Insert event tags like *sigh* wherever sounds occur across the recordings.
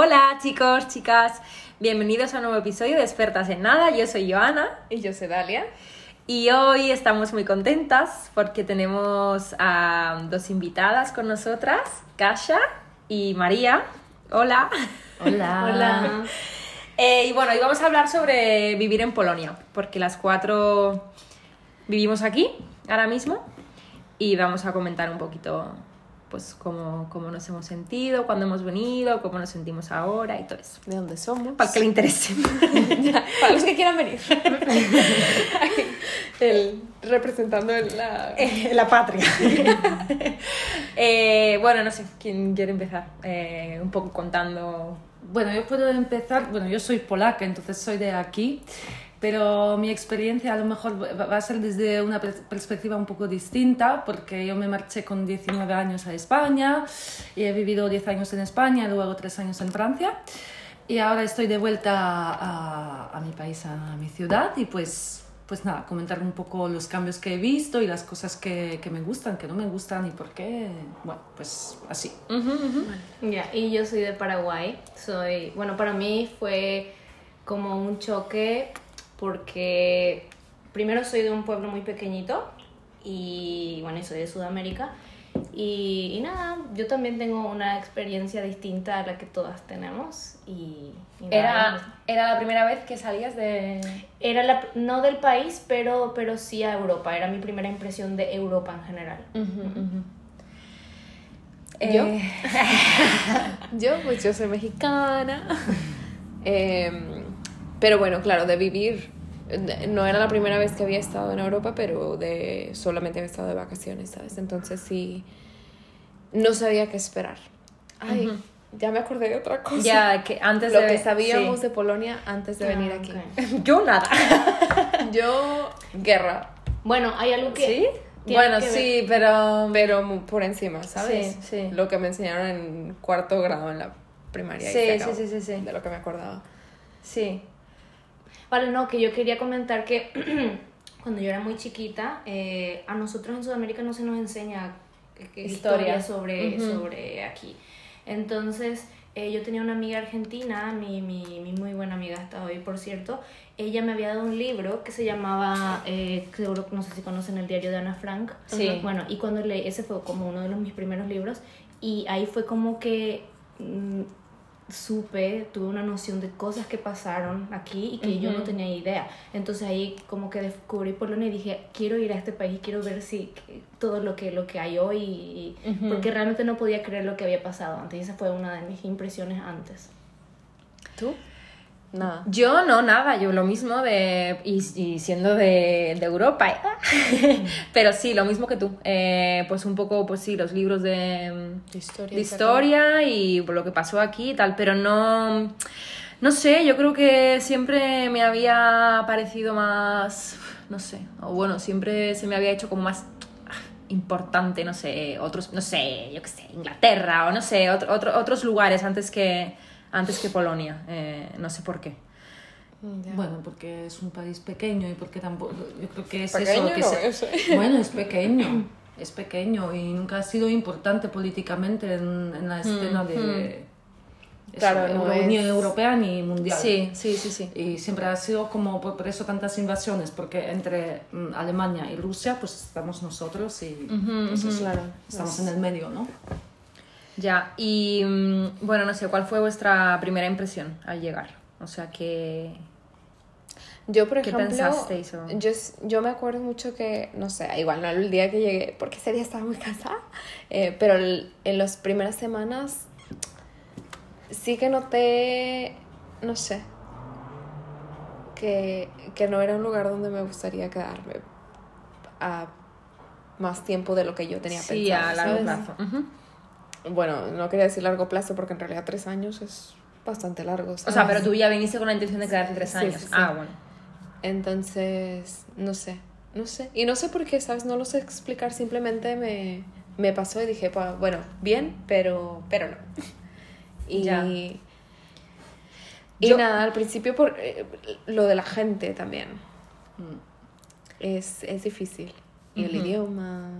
Hola chicos, chicas, bienvenidos a un nuevo episodio de Expertas en Nada. Yo soy Joana Y yo soy Dalia. y hoy estamos muy contentas porque tenemos a dos invitadas con nosotras, Kasha y María. Hola. Hola. *laughs* Hola. Eh, y bueno, hoy vamos a hablar sobre vivir en Polonia, porque las cuatro vivimos aquí ahora mismo y vamos a comentar un poquito pues cómo, cómo nos hemos sentido, cuándo hemos venido, cómo nos sentimos ahora y todo eso. ¿De dónde somos? Para que le interese. *laughs* Para los que quieran venir. *laughs* el, representando la... Eh, la patria. *laughs* Eh, bueno, no sé, ¿quién quiere empezar? Eh, un poco contando... Bueno, yo puedo empezar, bueno, yo soy polaca, entonces soy de aquí, pero mi experiencia a lo mejor va a ser desde una pers- perspectiva un poco distinta, porque yo me marché con 19 años a España y he vivido 10 años en España, luego 3 años en Francia, y ahora estoy de vuelta a, a mi país, a mi ciudad, y pues, pues nada, comentar un poco los cambios que he visto y las cosas que, que me gustan, que no me gustan y por qué, bueno, pues así. Ya, y yo soy de Paraguay. Soy, bueno, para mí fue como un choque porque primero soy de un pueblo muy pequeñito y bueno, y soy de Sudamérica. Y, y nada, yo también tengo una experiencia distinta a la que todas tenemos. Y, Era, era la primera vez que salías de... era la, no del país, pero, pero sí a Europa. Era mi primera impresión de Europa en general. ¿Yo? Eh, *laughs* Yo, pues yo soy mexicana. *laughs* Em, pero bueno, claro, de vivir. No era la primera vez que había estado en Europa, pero de solamente había estado de vacaciones, ¿sabes? Entonces sí. No sabía qué esperar. Ay, ya me acordé de otra cosa. ya que antes Lo de... que sabíamos sí. de Polonia antes de venir Ah, aquí. ok. *laughs* Yo nada. *laughs* Yo, guerra. Bueno, hay algo que... ¿Sí? Bueno, sí, pero... Pero por encima, ¿sabes? Sí, sí. Lo que me enseñaron en cuarto grado en la primaria. Sí, sí, sí, sí, sí. De lo que me acordaba. Sí. Vale, no, que yo quería comentar que *clears throat* cuando yo era muy chiquita, eh, a nosotros en Sudamérica no se nos enseña Historia. historia sobre, Ujú. sobre aquí. Entonces, eh, yo tenía una amiga argentina, mi, mi, mi muy buena amiga hasta hoy, por cierto. Ella me había dado un libro que se llamaba, eh, seguro no sé si conocen el diario de Ana Frank. Sí. Bueno, y cuando leí, ese fue como uno de los, mis primeros libros, y ahí fue como que mm, supe, tuve una noción de cosas que pasaron aquí y que yo no tenía idea. Entonces ahí como que descubrí Polonia y dije, quiero ir a este país y quiero ver si todo lo que, lo que hay hoy, y- porque realmente no podía creer lo que había pasado antes. Y esa fue una de mis impresiones antes. ¿Tú? Nada. Yo no, nada, yo lo mismo de... Y, y siendo de, de Europa, ¿eh? *laughs* pero sí, lo mismo que tú. Eh, pues un poco, pues sí, los libros de, De historia. de historia y por lo que pasó aquí y tal, pero no... No sé, yo creo que siempre me había parecido más... No sé, o bueno, siempre se me había hecho como más importante, no sé, otros, no sé, yo qué sé, Inglaterra o no sé, otro, otro- otros lugares antes que, antes que Polonia, eh, no sé por qué. Ya. Bueno, porque es un país pequeño y porque tampoco, yo creo que es Pequeño eso. Que no, se-. Bueno, es pequeño, es pequeño y nunca ha sido importante políticamente en, en la escena de eso, Claro, no Euro- ni es- europea ni mundial. Sí, sí, sí, sí. Y siempre ha sido como por, por eso tantas invasiones, porque entre mm, Alemania y Rusia pues estamos nosotros y pues eso, claro. estamos en el medio, ¿no? Ya, y mm, bueno, no sé, ¿cuál fue vuestra primera impresión al llegar? O sea, que... Yo, por ¿Qué ejemplo, pensasteis o- yo, yo me acuerdo mucho que, no sé, igual no el día que llegué, porque ese día estaba muy cansada, *laughs* eh, pero el- en las primeras semanas sí que noté, no sé, que, que no era un lugar donde me gustaría quedarme a más tiempo de lo que yo tenía Sí, pensado. a largo ¿sabes? plazo. Ujú. Bueno, no quería decir largo plazo porque en realidad tres años es bastante largo. O sea, ¿sabes? pero tú ya viniste con la intención de quedarte tres años. sí, sí. Ah, bueno. Entonces, no sé, no sé. Y no sé por qué, ¿sabes? No lo sé explicar, simplemente me, me pasó y dije, "Pa- bueno, bien, pero, pero no. *laughs* Y, Ya. y Yo- nada, al principio por eh, lo de la gente también. Es, es difícil. Y el idioma.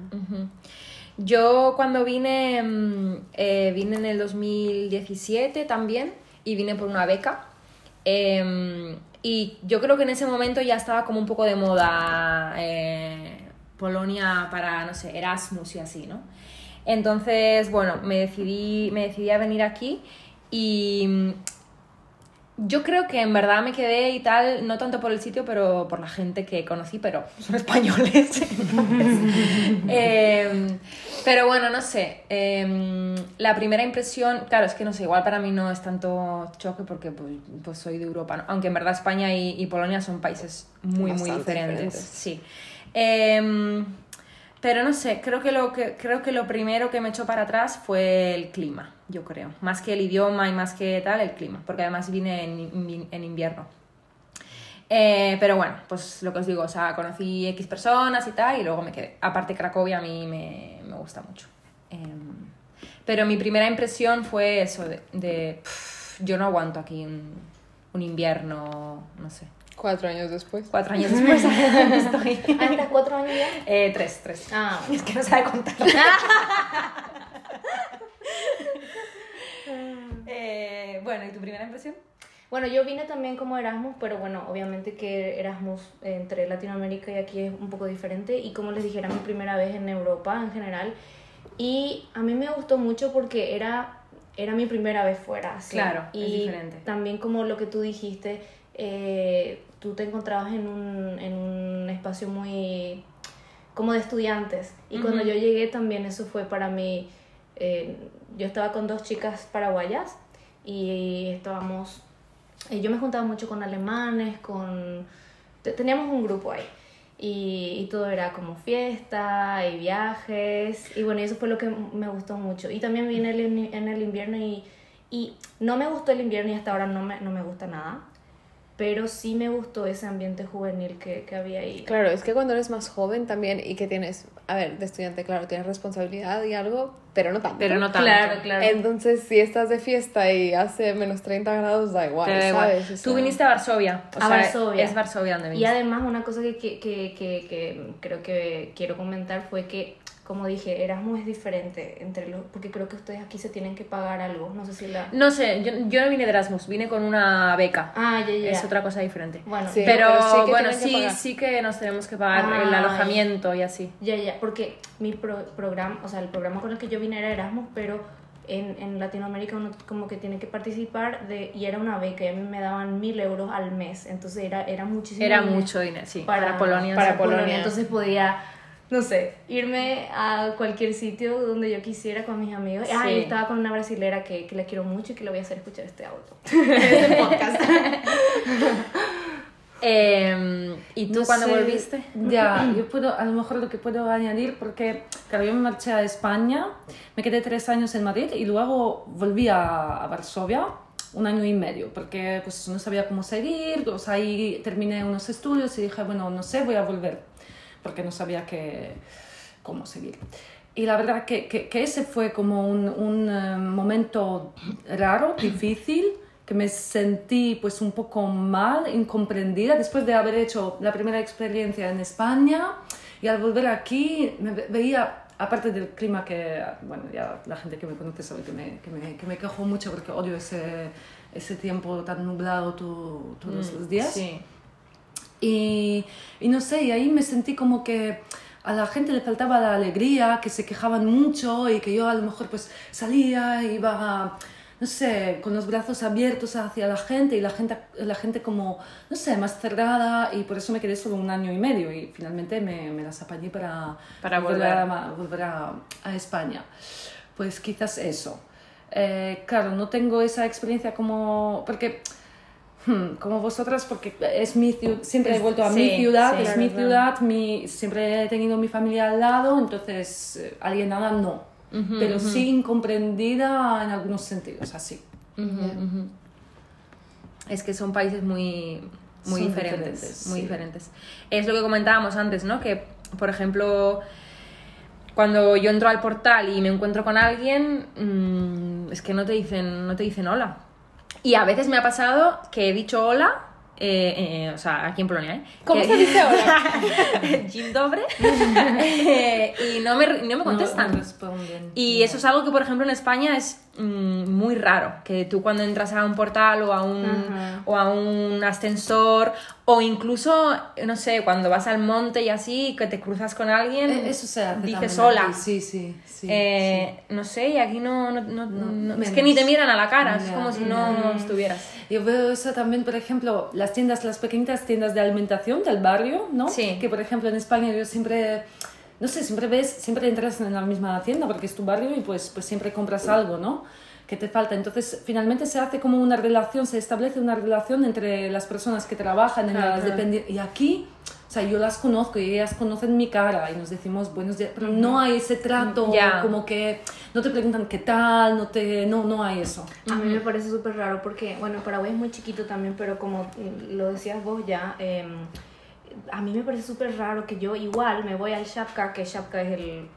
Yo cuando vine, mm, eh, vine en el 2017 también y vine por una beca. Em, y yo creo que en ese momento ya estaba como un poco de moda eh, Polonia para, no sé, Erasmus y así, ¿no? Entonces, bueno, me decidí, me decidí a venir aquí y yo creo que en verdad me quedé y tal, no tanto por el sitio, pero por la gente que conocí, pero *laughs* son españoles. *laughs* Em, pero bueno, no sé. em, la primera impresión, claro, es que no sé, igual para mí no es tanto choque porque pues, pues soy de Europa, ¿no? aunque en verdad España y, y Polonia son países muy, muy diferentes. diferentes. Sí. Em, pero no sé, creo que, lo que, creo que lo primero que me echó para atrás fue el clima, yo creo. Más que el idioma y más que tal, el clima, porque además vine en, en invierno. Eh, pero bueno, pues lo que os digo, o sea, conocí X personas y tal, y luego me quedé. Aparte, Cracovia a mí me, me gusta mucho. Em, pero mi primera impresión fue eso, de, de, "Pff, yo no aguanto aquí un, un invierno, no sé. Cuatro años después. Cuatro años *laughs* después estoy. Ah, ¿estás cuatro años ya? Eh, tres, tres. Ah, Es que no sabe contar. *laughs* Eh, bueno, ¿y tu primera impresión? Bueno, yo vine también como Erasmus, pero bueno, obviamente que Erasmus entre Latinoamérica y aquí es un poco diferente. Y como les dije, era mi primera vez en Europa en general. Y a mí me gustó mucho porque era, era mi primera vez fuera. ¿sí? Claro, es y diferente. También como lo que tú dijiste, eh, tú te encontrabas en un, en un espacio muy como de estudiantes. Y cuando Ujú. yo llegué también eso fue para mí, eh, yo estaba con dos chicas paraguayas y estábamos, eh, yo me juntaba mucho con alemanes, con, te- teníamos un grupo ahí. Y, y todo era como fiesta y viajes. Y bueno, eso fue lo que me gustó mucho. Y también vine el in- en el invierno y, y no me gustó el invierno y hasta ahora no me, no me gusta nada. Pero sí me gustó ese ambiente juvenil que, que había ahí. Claro, es que cuando eres más joven también y que tienes, a ver, de estudiante, claro, tienes responsabilidad y algo, pero no tanto. Pero no tanto. Claro, claro. Entonces, si estás de fiesta y hace menos 30 grados, da igual, da igual. ¿sabes? Tú viniste a Varsovia. O A sea, Varsovia. Es Varsovia donde Y viniste. además una cosa que, que, que creo que quiero comentar fue que, como dije, Erasmus es diferente entre los... Porque creo que ustedes aquí se tienen que pagar algo. No sé si la... No sé, yo, yo no vine de Erasmus, vine con una beca. Ah, ya, ya. Es otra cosa diferente. Bueno, Sí. pero, pero sí que bueno, que sí, sí que nos tenemos que pagar el alojamiento y así. Ya, ya, porque mi pro- programa, o sea, el programa con el que yo vine era Erasmus, pero en, en Latinoamérica uno como que tiene que participar de, y era una beca y a mí me daban mil euros al mes, entonces era, era muchísimo Era dinero mucho dinero, sí. para, Para, Polonia. para sí. Polonia. entonces podía, no sé, irme a cualquier sitio donde yo quisiera con mis amigos. Ah, y Sí. estaba con una brasilera que, que la quiero mucho y que le voy a hacer escuchar este auto, *laughs* *laughs* este podcast. Eh, ¿Y tú No cuando sé, volviste? Ya, yo puedo, a lo mejor lo que puedo añadir, porque, claro, yo me marché a España, me quedé tres años en Madrid y luego volví a, a Varsovia un año y medio, porque pues no sabía cómo seguir, pues ahí terminé unos estudios y dije, bueno, no sé, voy a volver, porque no sabía que, cómo seguir. Y la verdad que, que, que ese fue como un, un eh, momento raro, difícil, que me sentí pues un poco mal, incomprendida, después de haber hecho la primera experiencia en España y al volver aquí me ve- veía, aparte del clima que, bueno, ya la gente que me conoce sabe que me, que me, que me quejo mucho porque odio ese, ese tiempo tan nublado to- todos los días. Sí. Y, y no sé, y ahí me sentí como que a la gente le faltaba la alegría, que se quejaban mucho y que yo a lo mejor pues salía, iba, no sé, con los brazos abiertos hacia la gente y la gente, la gente como, no sé, más cerrada y por eso me quedé solo un año y medio y finalmente me, me las apañé para, Para volver, volver. a, volver a, a España. Pues quizás eso. Eh, claro, no tengo esa experiencia como... porque Hmm, *clears throat* como vosotras, porque es mi ciudad, siempre he vuelto a sí, mi ciudad, sí, es claro, mi claro. ciudad, mi, siempre he tenido mi familia al lado, entonces eh, alienada no, pero sí incomprendida en algunos sentidos, así. Es que son países muy, muy Son diferentes, diferentes, muy sí. diferentes. Es lo que comentábamos antes, ¿no? Que, por ejemplo, cuando yo entro al portal y me encuentro con alguien, mm, es que no te dicen, no te dicen hola. Y a veces me ha pasado que he dicho hola eh, eh, o sea, aquí en Polonia, ¿eh? ¿Cómo Que- se dice ahora? Dzień *laughs* dobry. Eh, y no me, no me contestan. No. Y eso es algo que, por ejemplo, en España es mm, muy raro. Que tú cuando entras a un portal o a un, o a un ascensor o incluso, no sé, cuando vas al monte y así, que te cruzas con alguien, Eh, Eso se hace dices aquí, Sí, sí, sí. Eh, No sé, y aquí no, no, no- no- es que ni te miran a la cara, es como si no estuvieras. sí. Yo veo eso también, por ejemplo, las tiendas, las pequeñitas tiendas de alimentación del barrio, ¿no? Sí. Que, por ejemplo, en España yo siempre, no sé, siempre ves, siempre entras en la misma tienda porque es tu barrio y pues, pues siempre compras algo, ¿no? Que te falta. Entonces, finalmente se hace como una relación, se establece una relación entre las personas que trabajan en las Ajá. dependencias. Y aquí, o sea, yo las conozco y ellas conocen mi cara y nos decimos buenos días, pero no hay ese trato Ya. como que no te preguntan qué tal, no, te, no, no hay eso. A mí me parece súper raro porque, bueno, Paraguay es muy chiquito también, pero como mm, lo decías vos ya, eh, a mí me parece súper raro que yo igual me voy al Shapka, que Shapka es el,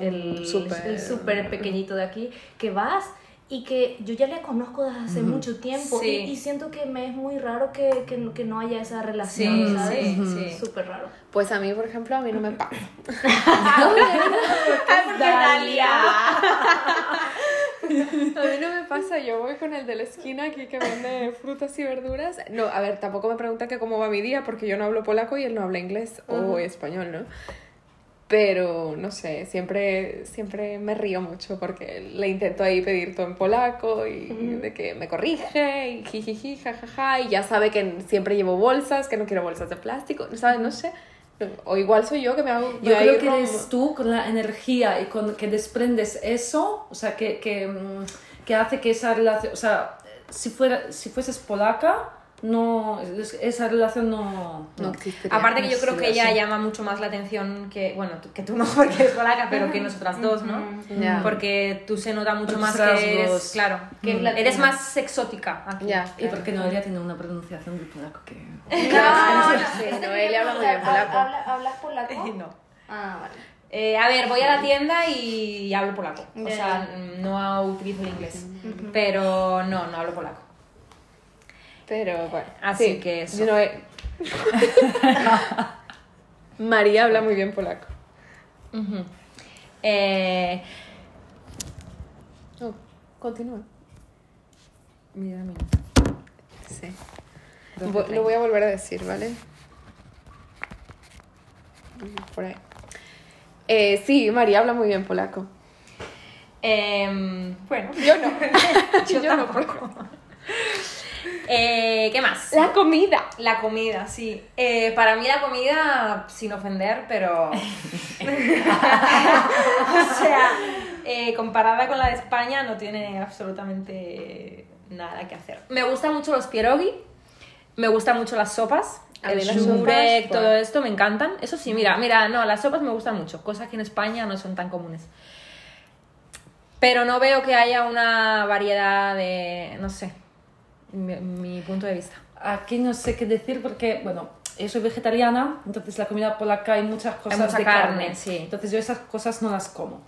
el súper. el súper pequeñito de aquí, que vas y que yo ya le conozco desde hace mucho tiempo Sí. y, y siento que me es muy raro que, que, no- que no haya esa relación, Sí, ¿sabes? sí, sí. Súper raro. Pues a mí, por ejemplo, a mí no me pasa. *laughs* A mí no me pasa, yo voy con el de la esquina aquí que vende frutas y verduras. No, a ver, tampoco me pregunta que cómo va mi día porque yo no hablo polaco y él no habla inglés o español, ¿no? Pero, no sé, siempre, siempre me río mucho porque le intento ahí pedir todo en polaco y de que me corrige y jijiji, jajaja, y ya sabe que siempre llevo bolsas, que no quiero bolsas de plástico, ¿sabes? No sé. O igual soy yo que me hago... Yo creo que como- eres tú con la energía y con que desprendes eso, o sea, que, que, mm, que hace que esa relación, o sea, si, fuera, si fueses polaca, no, es- esa relación no... No existiría. Aparte que yo no creo que ella así. llama mucho más la atención que, bueno, tú- que tú no porque eres polaca, pero que nosotras dos, ¿no? Porque tú se nota mucho más que eres, claro, Que es mm, eres más exótica aquí. Ya. Y porque Noelia tiene una pronunciación de polaco que... *laughs* Sí, Noelia habla muy bien polaco. ¿Habla- ¿Hablas polaco? No. Ah, vale. Eh, a ver, voy a la tienda y hablo polaco. O sea, no utilizo el inglés. Pero no, no hablo polaco. Pero bueno. Así sí, que eso. yo no he- *laughs* María habla muy bien polaco. Eh, No, continúa. mira, mira. Sí. Vo- Lo voy a volver a decir, ¿vale? Por ahí. Eh, sí, María habla muy bien polaco. Em, bueno, Yo no. *laughs* yo, tampoco. Eh, ¿Qué más? La comida. La comida, sí. Eh, para mí la comida, sin ofender, pero... *laughs* *laughs* o sea, eh, comparada con la de España, no tiene absolutamente nada que hacer. Me gustan mucho los pierogi, me gustan mucho las sopas, A el sopas, todo esto me encantan. Eso sí, mira, mira, no, las sopas me gustan mucho, cosas que en España no son tan comunes. Pero no veo que haya una variedad de, no sé, mi, mi punto de vista. Aquí no sé qué decir porque, bueno, yo soy vegetariana, entonces la comida polaca hay muchas cosas mucha de carne, carne, sí. Entonces yo esas cosas no las como.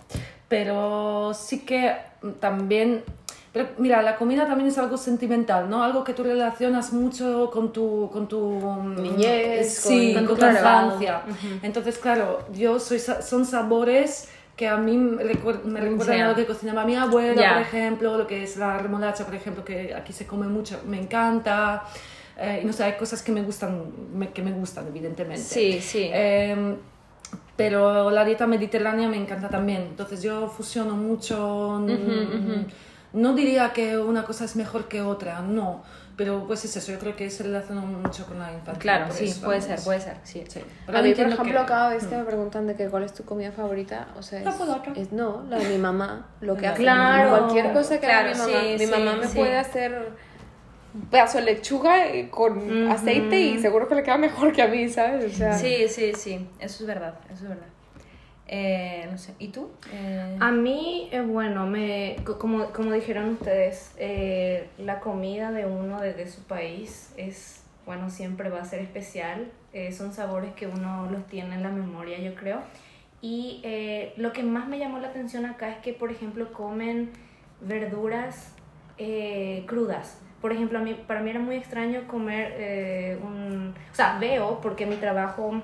Pero sí que también... Pero mira, la comida también es algo sentimental, ¿no? Algo que tú relacionas mucho con tu... Con tu mm, Niñez, sí, con- con, con tu infancia. Entonces, claro, yo soy, son sabores que a mí me, recuer- me recuerdan Ya. a lo que cocinaba mi abuela, Ya. por ejemplo, lo que es la remolacha, por ejemplo, que aquí se come mucho, me encanta. Eh, y no sé, hay cosas que me gustan, me- que me gustan, evidentemente. Sí, sí. Eh, pero la dieta mediterránea me encanta también. Entonces yo fusiono mucho. mm, No diría que una cosa es mejor que otra, no. Pero pues es eso, yo creo que se relaciona mucho con la infancia. Claro, sí, eso, puede ser, puede ser, sí. Sí. A mí, por ejemplo, que- cada vez que me preguntan de que cuál es tu comida favorita, o sea, es, no, la de mi mamá, lo que hace. Claro. Cualquier cosa que haga mi mamá. sí, mi sí, mamá me puede hacer un pedazo de lechuga eh, con aceite y seguro que le queda mejor que a mí, ¿sabes? O sea, Sí, sí, sí, eso es verdad, eso es verdad. Eh, no sé, ¿y tú? Eh, A mí, eh, bueno, me, co- como, como dijeron ustedes, eh, la comida de uno desde su país es, bueno, siempre va a ser especial. Eh, son sabores que uno los tiene en la memoria, yo creo. Y eh, lo que más me llamó la atención acá es que, por ejemplo, comen verduras crudas. Por ejemplo, a mí, para mí era muy extraño comer eh, un... O sea, veo, porque mi trabajo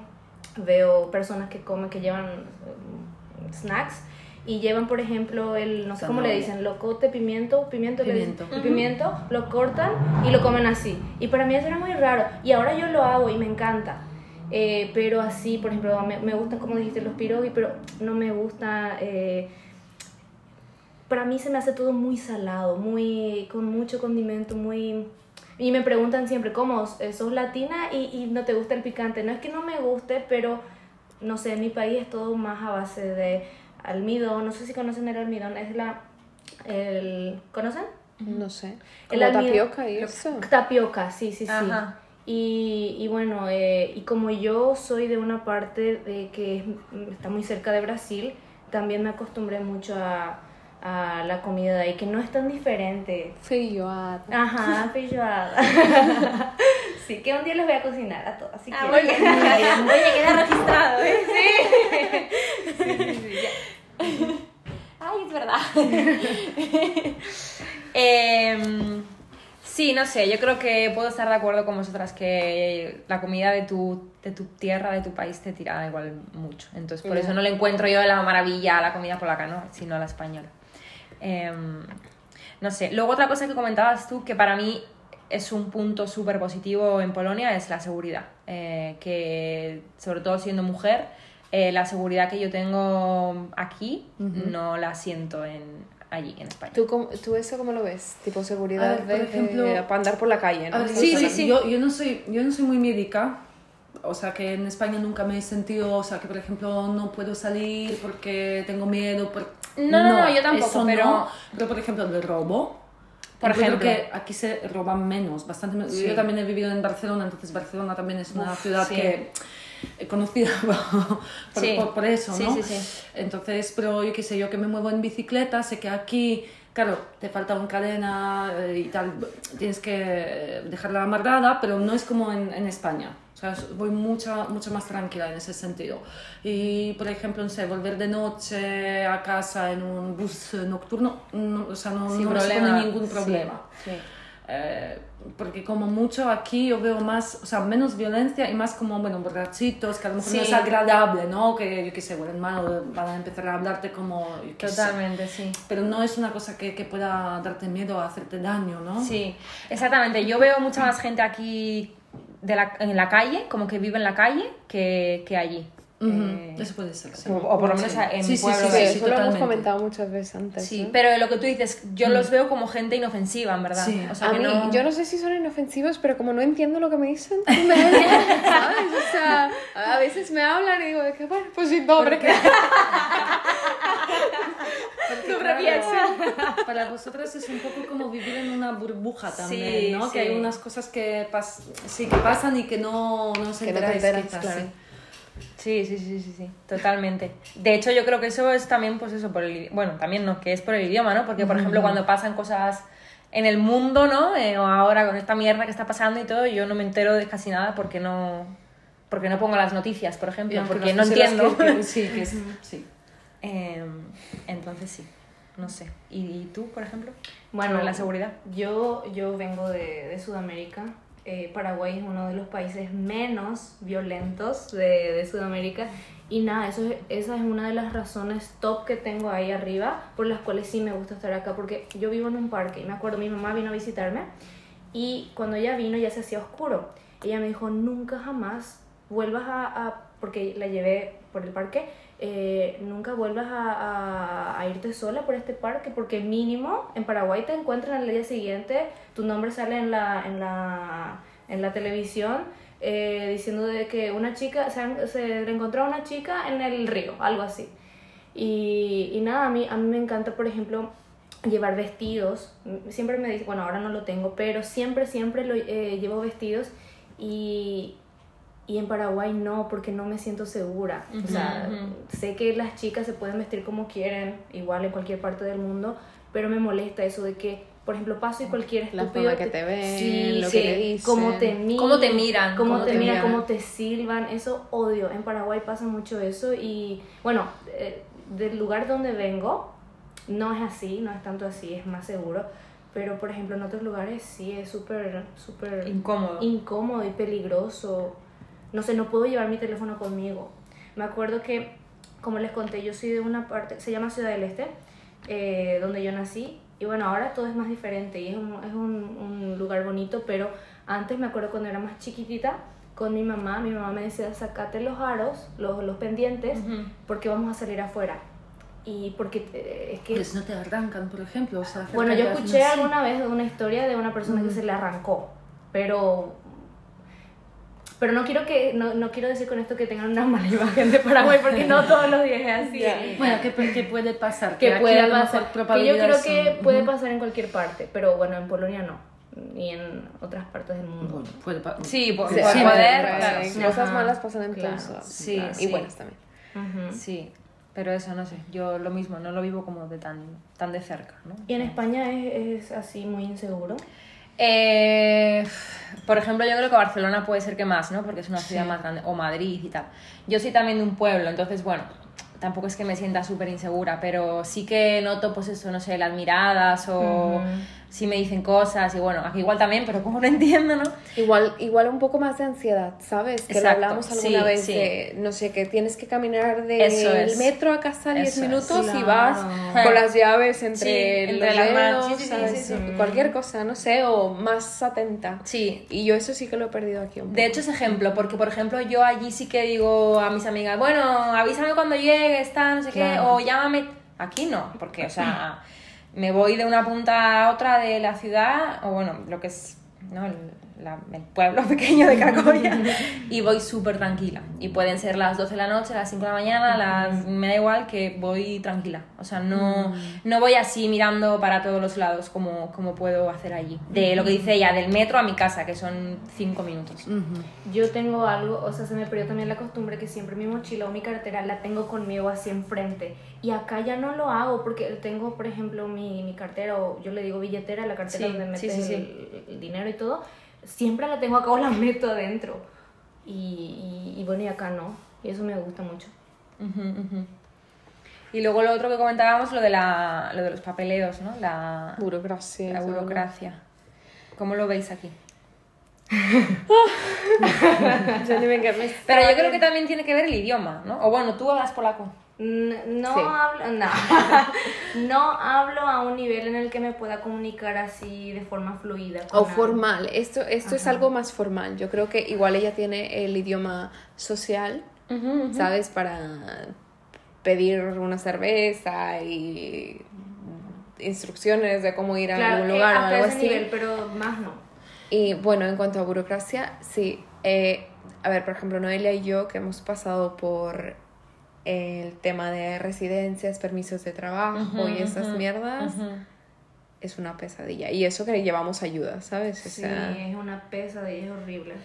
veo personas que comen, que llevan eh, snacks y llevan, por ejemplo, el, no sé cómo le dicen, locote, pimiento, pimiento, le. Pimiento. el pimiento, lo cortan y lo comen así. Y para mí eso era muy raro. Y ahora yo lo hago y me encanta. Eh, pero así, por ejemplo, me, me gustan, como dijiste, los pierogi, pero no me gusta... eh, para mí se me hace todo muy salado, muy con mucho condimento, muy... Y me preguntan siempre, ¿cómo? Eh, ¿Sos latina y, y no te gusta el picante? No es que no me guste, pero no sé, en mi país es todo más a base de almidón. No sé si conocen el almidón, es la... El, ¿Conocen? No sé. Como tapioca y eso. Tapioca, sí, sí, sí. Ajá. Y, y bueno, eh, y como yo soy de una parte de que es- está muy cerca de Brasil, también me acostumbré mucho a, a la comida de ahí, que no es tan diferente. Feijoada. Ajá, feijoada. *laughs* sí, que un día les voy a cocinar a todas. Si Ah, bien. Oye, queda registrado, ¿eh? Ay, es verdad. *laughs* Em, sí, no sé, yo creo que puedo estar de acuerdo con vosotras que la comida de tu, de tu tierra, de tu país, te tira igual mucho. Entonces, por eso no le encuentro yo la maravilla a la comida polaca, ¿no? Sino a la española. Em, no sé. Luego, otra cosa que comentabas tú, que para mí es un punto súper positivo en Polonia, es la seguridad. Eh, que, sobre todo siendo mujer, eh, la seguridad que yo tengo aquí no la siento en, allí, en España. ¿Tú, cómo- ¿Tú eso cómo lo ves? Tipo seguridad ver, por de- ejemplo- de- para andar por la calle, ¿no? Ver, Sí, yo- sí, sí. Yo, yo, no soy, yo no soy muy médica, o sea que en España nunca me he sentido, o sea que por ejemplo no puedo salir porque tengo miedo. No, no, no, yo tampoco, eso pero- no. Pero por ejemplo el robo. Por ejemplo. que aquí se roba menos, bastante menos. Sí. Yo también he vivido en Barcelona, entonces Barcelona también es una Uf, ciudad sí. que he conocida *laughs* por, Sí. por, por eso, ¿no? sí, sí. Entonces, pero yo qué sé, yo que me muevo en bicicleta, sé que aquí, claro, te falta una cadena eh, y tal, tienes que dejarla amarrada, pero no es como en, en España. Sea, voy mucha, mucho más tranquila en ese sentido. Y, por ejemplo, no sé, volver de noche a casa en un bus nocturno, no, o sea, no, Sin no me ningún Sí, problema. sí. Eh, porque como mucho aquí yo veo más, o sea, menos violencia y más como, bueno, borrachitos, que a lo mejor no Sí. es agradable, ¿no? Que yo qué sé, bueno, hermano, van a empezar a hablarte como, qué sé. Totalmente, sí. Pero no es una cosa que, que pueda darte miedo a hacerte daño, ¿no? Sí, exactamente. Yo veo mucha más gente aquí de la, en la calle, como que vive en la calle, que, que allí. Ujú, Eh, Eso puede ser. sí. o, o por lo menos Sí. en Sí, mi sí, sí, Sí, eso lo hemos totalmente. comentado muchas veces antes. Sí, ¿no? pero lo que tú dices, yo los veo como gente inofensiva, en verdad. Sí. O sea, a que mí, no... yo no sé si son inofensivos, pero como no entiendo lo que me dicen, *laughs* me ¿sabes? O sea, a veces me hablan y digo, de que bueno, pues sí, no, hombre, que... *laughs* *laughs* Para vosotras es un poco como vivir en una burbuja también, Sí, ¿no? sí. Que hay unas cosas que, pas sí, que pasan y que no, no se Que no te enteráis, enteras, quizás, claro. sí. Sí, sí, sí, sí, totalmente. De hecho, yo creo que eso es también, pues eso, por el Bueno, también no, que es por el idioma, ¿no? Porque, por ejemplo, cuando pasan cosas en el mundo, ¿no? Eh, o ahora con esta mierda que está pasando y todo, yo no me entero de casi nada porque no... Porque no pongo las noticias, por ejemplo, porque no entiendo. que- que- sí, que es, *laughs* sí. Em, entonces sí, no sé. ¿Y, y tú, por ejemplo? Bueno, la seguridad. Yo, yo vengo de, de Sudamérica. Eh, Paraguay es uno de los países menos violentos de, de Sudamérica. Y nada, eso, es- esa es una de las razones top que tengo ahí arriba por las cuales sí me gusta estar acá. Porque yo vivo en un parque y me acuerdo, mi mamá vino a visitarme y cuando ella vino ya se hacía oscuro. Ella me dijo, nunca jamás vuelvas a... a- porque la llevé por el parque, eh, nunca vuelvas a, a- a irte sola por este parque porque mínimo en Paraguay te encuentran al día siguiente, tu nombre sale en la, en la, en la televisión eh, diciendo de que una chica, se, se encontró a una chica en el río, algo así. Y, y nada, a mí, a mí me encanta, por ejemplo, llevar vestidos. Siempre me dice, bueno, ahora no lo tengo, pero siempre, siempre lo, eh, llevo vestidos y, y en Paraguay no, porque no me siento segura. o sea, ujú. sé que las chicas se pueden vestir como quieren, igual en cualquier parte del mundo, pero me molesta eso de que, por ejemplo, paso y cualquier La estúpido... forma que te ven, lo que te dicen. Cómo te miran. Cómo te miran, Cómo, cómo te, te miran, miran. cómo te silban. Eso odio. En Paraguay pasa mucho eso y, bueno, eh, del lugar donde vengo, no es así, no es tanto así, es más seguro. pero por ejemplo en otros lugares sí es súper, súper Incómodo. incómodo y peligroso. No sé, no puedo llevar mi teléfono conmigo. Me acuerdo que, como les conté, yo soy de una parte, se llama Ciudad del Este, eh, donde yo nací. Y bueno, ahora todo es más diferente y es, un, es un, un lugar bonito, pero antes me acuerdo cuando era más chiquitita, con mi mamá, mi mamá me decía, sacate los aros, los, los pendientes, porque vamos a salir afuera. Y porque eh, es que... Pues no te arrancan, por ejemplo. O sea, Bueno, yo escuché alguna vez una historia de una persona que se le arrancó, pero pero no quiero que no, no quiero decir con esto que tengan una *laughs* mala imagen de Paraguay porque no todos los días es así. Ya. Bueno, ¿qué, qué *laughs* puede pasar? Que aquí puede pasar, que yo creo que son- puede pasar en cualquier parte, pero bueno, en Polonia no, ni en otras partes del mundo. Bueno, puede Sí, por, Sí, poder. Claro, Cosas malas pasan en claro. todos lados. Sí, claro. sí. Y buenas también. Ujú. Sí, pero eso no sé, yo lo mismo, no lo vivo como de tan, tan de cerca, ¿no? ¿Y en España es, es así muy inseguro? Eh, por ejemplo, yo creo que Barcelona puede ser que más, ¿no? Porque es una ciudad más grande, o Madrid y tal. Yo soy también de un pueblo, entonces, bueno, tampoco es que me sienta súper insegura, pero sí que noto, pues eso, no sé, las miradas o. si me dicen cosas y bueno, aquí igual también, pero como no entiendo, ¿no? Igual, igual un poco más de ansiedad, ¿sabes? Que Exacto, lo hablamos alguna sí, vez sí. de, no sé, que tienes que caminar del es. metro a casa 10 Eso es. minutos y Claro. vas con las llaves entre, Sí, entre los las manos. dedos, Sí, sí, sí, ¿sabes? sí, sí. Cualquier cosa, no sé, o más atenta. Sí, Y yo eso sí que lo he perdido aquí un poco. De hecho es ejemplo, porque por ejemplo yo allí sí que digo a mis amigas, bueno, avísame cuando llegues, tal, no sé qué, Claro. o llámame. Aquí no, porque, o sea, me voy de una punta a otra de la ciudad, o bueno, lo que es, ¿no? La- el pueblo *laughs* pequeño de Cracovia, *laughs* y voy súper tranquila. Y pueden ser las 12 de la noche, las 5 de la mañana, las, me da igual que voy tranquila. O sea, no, no voy así mirando para todos los lados como, como puedo hacer allí. De lo que dice ella, del metro a mi casa, que son 5 minutos. Yo tengo algo, o sea, se me perdió también la costumbre que siempre mi mochila o mi cartera la tengo conmigo así enfrente. Y acá ya no lo hago porque tengo, por ejemplo, mi, mi cartera, o yo le digo billetera, la cartera Sí, donde sí, metes sí, el, el dinero y todo. Siempre la tengo acá o la meto adentro. Y, y, y bueno, y acá no. Y eso me gusta mucho. Ujú, ujú. Y luego lo otro que comentábamos, lo de, la, lo de los papeleos, ¿no? La, Burocracia. la burocracia. ¿Cómo lo veis aquí? *laughs* Pero yo creo que también tiene que ver el idioma, ¿no? O bueno, tú hablas polaco. N- No Sí. hablo, no. *laughs* no hablo a un nivel en el que me pueda comunicar así de forma fluida. O alguien. formal. Esto, esto es algo más formal. Yo creo que igual ella tiene el idioma social, ¿sabes? Para pedir una cerveza y instrucciones de cómo ir a Claro, algún eh, lugar o algo ese así. nivel, pero más no. Y bueno, en cuanto a burocracia, sí. eh, a ver, por ejemplo, Noelia y yo que hemos pasado por el tema de residencias, permisos de trabajo y esas mierdas, es una pesadilla. Y eso que llevamos ayuda, ¿sabes? O Sí, sea, es una pesadilla, es horrible.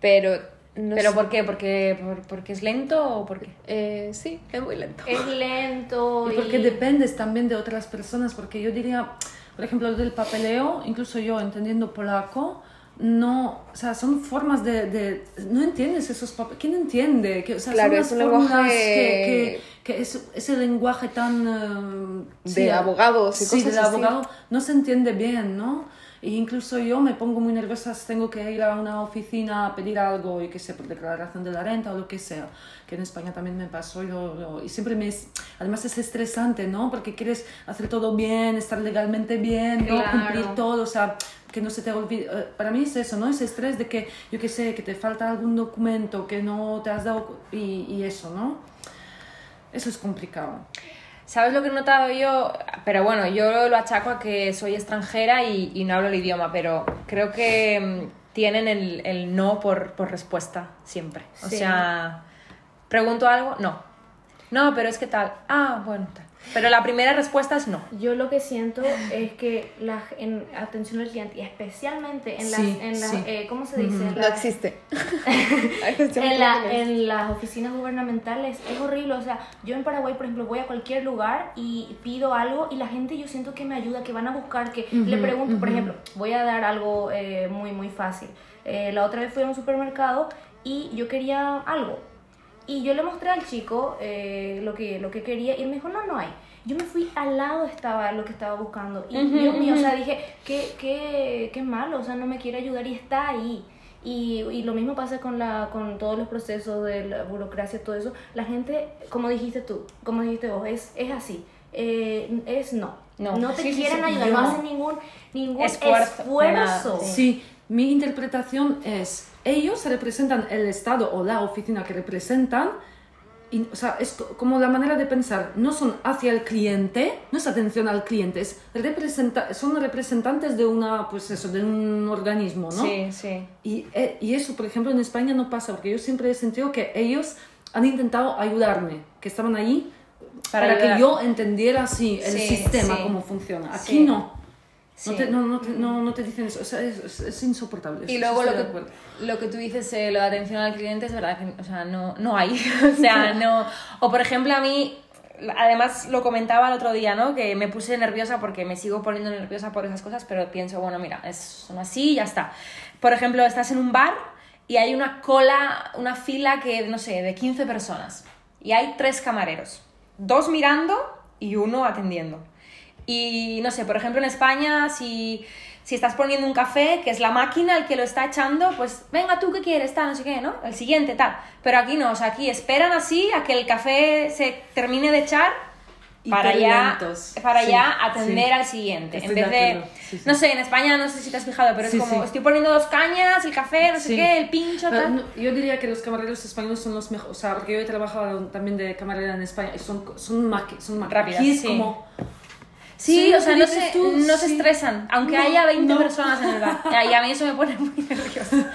pero no ¿Pero sé, por qué? ¿Porque, por, ¿Porque es lento o por qué? eh, sí, es muy lento. Es lento Y y... porque dependes también de otras personas, porque yo diría, por ejemplo, lo del papeleo, incluso yo entendiendo polaco, no, o sea, son formas de, de no entiendes esos papeles, ¿quién entiende? Que, o sea, Claro, son es un lenguaje- que, que, que es, ese lenguaje tan... eh, De abogados y sí, cosas de así. abogado, no se entiende bien, ¿no? E incluso yo me pongo muy nerviosa si tengo que ir a una oficina a pedir algo y que sea por declaración de la renta o lo que sea, que en España también me pasó y, lo- lo- y siempre me es, además es estresante, ¿no? Porque quieres hacer todo bien, estar legalmente bien, ¿no? Claro. Cumplir todo, o sea, que no se te olvide. eh, Para mí es eso, ¿no? Ese estrés de que, yo qué sé, que te falta algún documento que no te has dado y, y eso, ¿no? Eso es complicado. ¿Sabes lo que he notado yo? Pero bueno, yo lo achaco a que soy extranjera y, y no hablo el idioma, pero creo que mm, tienen el, el no por, por respuesta siempre. O Sí. sea, pregunto algo, no. No, pero es que tal. Ah, bueno, tal. Pero la primera respuesta es no. Yo lo que siento es que la, en atención al cliente, y especialmente en las, Sí, en las sí. eh, ¿cómo se dice? En No las- existe. *laughs* en, la- en las oficinas gubernamentales es horrible, o sea, yo en Paraguay, por ejemplo, voy a cualquier lugar y pido algo y la gente yo siento que me ayuda, que van a buscar, que le pregunto, por ejemplo, voy a dar algo eh, muy, muy fácil. Eh, la otra vez fui a un supermercado y yo quería algo. Y yo le mostré al chico eh, lo, que, lo que quería y él me dijo, no, no hay. yo me fui al lado estaba lo que estaba buscando. Y Dios mío, o sea, dije, qué, qué, qué malo, o sea, no me quiere ayudar y está ahí. Y, y, lo mismo pasa con, la, con todos los procesos de la burocracia, todo eso. La gente, como dijiste tú, como dijiste vos, es, es así. Eh, es no. No, no te quieren ayudar, no hacen ningún, ningún esfuerzo. esfuerzo. Sí, mi interpretación es, ellos representan el Estado o la oficina que representan, y, o sea, es como la manera de pensar, no son hacia el cliente, no es atención al cliente, es representa son representantes de una, pues eso, de un organismo, ¿no? Sí, sí. Y, eh, y eso, por ejemplo, en España no pasa, porque yo siempre he sentido que ellos han intentado ayudarme, que estaban ahí para, que yo entendiera así el sistema, cómo funciona. Aquí no. No te, no, no, no, te dicen eso, o sea, es, es, insoportable. Y luego lo que, lo que tú dices, eh, lo de atención al cliente, es verdad que o sea, no, no hay. *laughs* o sea, no. O por ejemplo, a mí, además lo comentaba el otro día, ¿no? Que me puse nerviosa porque me sigo poniendo nerviosa por esas cosas, pero pienso, bueno, mira, es, son así y ya está. Por ejemplo, estás en un bar y hay una cola, una fila que, no sé, de 15 personas. Y hay tres camareros. Dos mirando y uno atendiendo. Y no sé, por ejemplo en España, si, si estás poniendo un café, que es la máquina el que lo está echando, pues venga tú que quieres, tal, no sé qué, ¿no? El siguiente, tal. Pero aquí no, o sea, aquí esperan así a que el café se termine de echar para ya, para ya atender al siguiente. en vez de, no sé, en España no sé si te has fijado, pero es como estoy poniendo dos cañas, el café, no sé qué, el pincho, tal. yo diría que los camareros españoles son los mejores, o sea, porque yo he trabajado también de camarera en España y son, son, más, son rápidas. como Sí, o sea, no se, no se estresan, aunque haya 20 personas en el bar. *laughs* Y a mí eso me pone muy *laughs* nerviosa.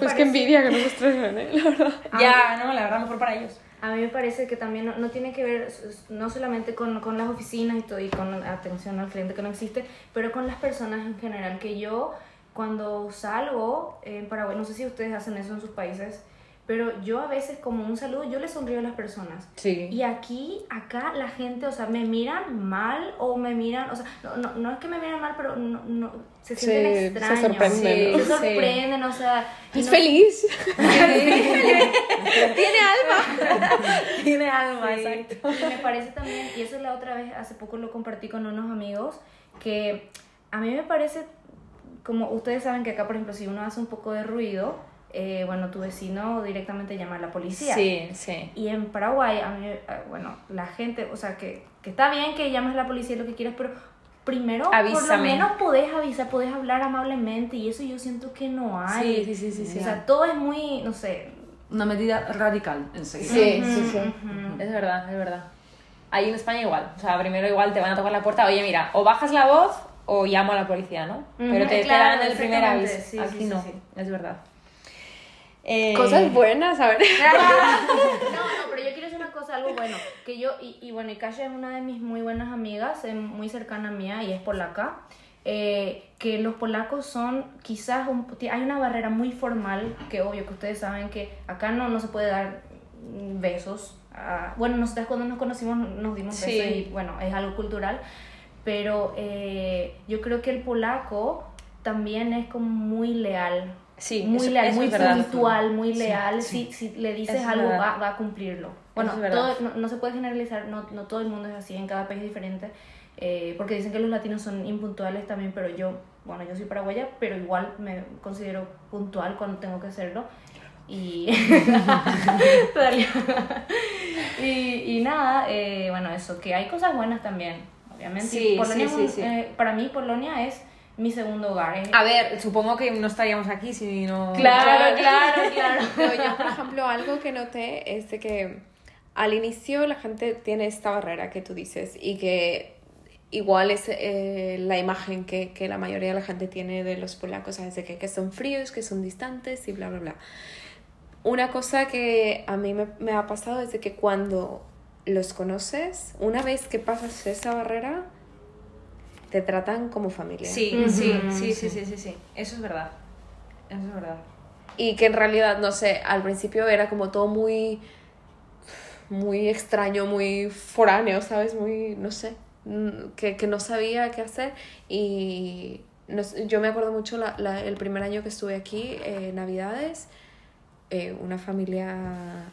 pues qué envidia que no se estresen, ¿eh? la verdad. Ya, no, la verdad, mejor para ellos. A mí me parece que también no, no tiene que ver no solamente con, con, las oficinas y todo y con atención al cliente que no existe, pero con las personas en general. Que yo, cuando salgo en Paraguay, no sé si ustedes hacen eso en sus países, pero yo a veces como un saludo, yo le sonrío a las personas. Sí. Y aquí, acá la gente, o sea, me miran mal o me miran, o sea, no, no, no es que me miran mal, pero no, no se sienten extraños. Se sorprenden. Se sorprenden, o sea. Es feliz. *laughs* Tiene alma. *laughs* Tiene alma, exacto. Y me parece también, y eso la otra vez, hace poco lo compartí con unos amigos, que a mí me parece, como ustedes saben que acá, por ejemplo, si uno hace un poco de ruido, eh, bueno, tu vecino directamente llama a la policía. Sí, sí. Y en Paraguay, a mí, eh, bueno, la gente, o sea, que, que está bien que llames a la policía lo que quieras, pero primero por lo menos podés avisar, podés hablar amablemente y eso yo siento que no hay. Sí, sí, sí, sí. O sea, todo es muy, no sé. Una medida radical enseguida. Sí, sí, sí. Es verdad, es verdad. Ahí en España igual. O sea, primero igual te van a tocar la puerta, oye, mira, o bajas la voz o llamo a la policía, ¿no? Pero te, dan el primer aviso. Aquí no, es verdad. Eh, Cosas buenas, a ver. *laughs* no, no, pero yo quiero decir una cosa, algo bueno. Que yo, y, y bueno, y Kasia es una de mis muy buenas amigas, es muy cercana a mía y es polaca. Eh, que los polacos son quizás un, hay una barrera muy formal que obvio que ustedes saben que acá no, no se puede dar besos bueno nosotros cuando nos conocimos nos dimos besos y bueno es algo cultural pero eh, yo creo que el polaco también es como muy leal Sí, muy leal, muy puntual, muy leal. Si, si le dices algo, va, va, a cumplirlo. Bueno, todo, no, no, se puede generalizar, no, no todo el mundo es así, en cada país es diferente. Eh, porque dicen que los latinos son impuntuales también, pero yo, bueno, yo soy paraguaya, pero igual me considero puntual cuando tengo que hacerlo. Y, *laughs* y, y, nada, eh, bueno, eso, que hay cosas buenas también, obviamente. Sí, Polonia sí, eh, para mí Polonia es mi segundo hogar. A ver, supongo que no estaríamos aquí si no... Claro, claro, *laughs* claro. Pero yo, por ejemplo, algo que noté es de que al inicio la gente tiene esta barrera que tú dices y que igual es eh, la imagen que, que, la mayoría de la gente tiene de los polacos, es de que, que, son fríos, que son distantes y bla, bla, bla. Una cosa que a mí me, me ha pasado es de que cuando los conoces, una vez que pasas esa barrera, te tratan como familia. Sí, sí, sí, sí, sí, sí, sí, eso es verdad, eso es verdad. Y que en realidad, no sé, al principio era como todo muy, muy extraño, muy foráneo, ¿sabes? Muy, no sé, mm, que, que no sabía qué hacer y no, yo me acuerdo mucho la, la, el primer año que estuve aquí, eh, Navidades, eh, una familia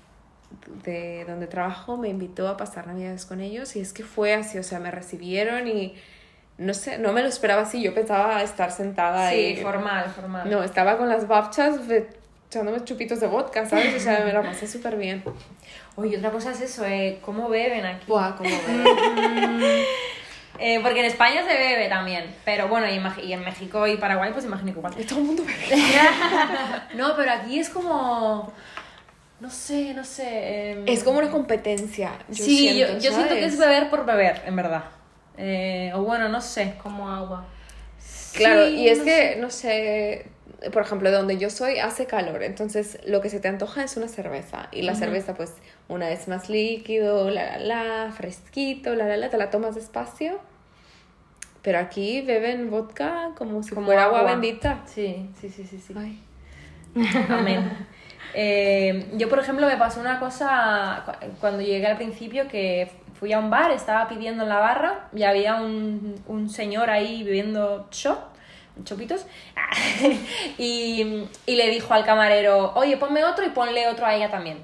de donde trabajo me invitó a pasar navidades con ellos y es que fue así, o sea, me recibieron y no sé, no me lo esperaba así, yo pensaba estar sentada Sí, ahí. formal, formal. No, estaba con las babchas echándome chupitos de vodka, ¿sabes? O sea, me la pasé súper bien. Oye, otra cosa es eso, eh, cómo beben aquí. Buah, como ves. *laughs* Eh, porque en España se bebe también, pero bueno, y en, México y Paraguay pues imagino que igual. Todo el mundo bebe. *laughs* no, pero aquí es como... No sé, no sé. em, Es como una competencia. Yo sí, siento, yo, yo siento que es beber por beber, en verdad. Eh, o bueno, no sé. Como agua. Claro, Sí, y es no que, no sé, por ejemplo, donde yo soy hace calor, entonces lo que se te antoja es una cerveza. Y la cerveza, pues, una es más líquido, la, la, la, fresquito, la, la, la, te la tomas despacio. Pero aquí beben vodka como si Como fuera agua, agua. bendita. Sí, sí, sí, sí. sí. Ay. Amén. *laughs* Eh, yo, por ejemplo, me pasó una cosa cu- cuando llegué al principio que fui a un bar, estaba pidiendo en la barra y había un, un señor ahí bebiendo shot, chopitos, *laughs* y, y le dijo al camarero, oye, ponme otro y ponle otro a ella también.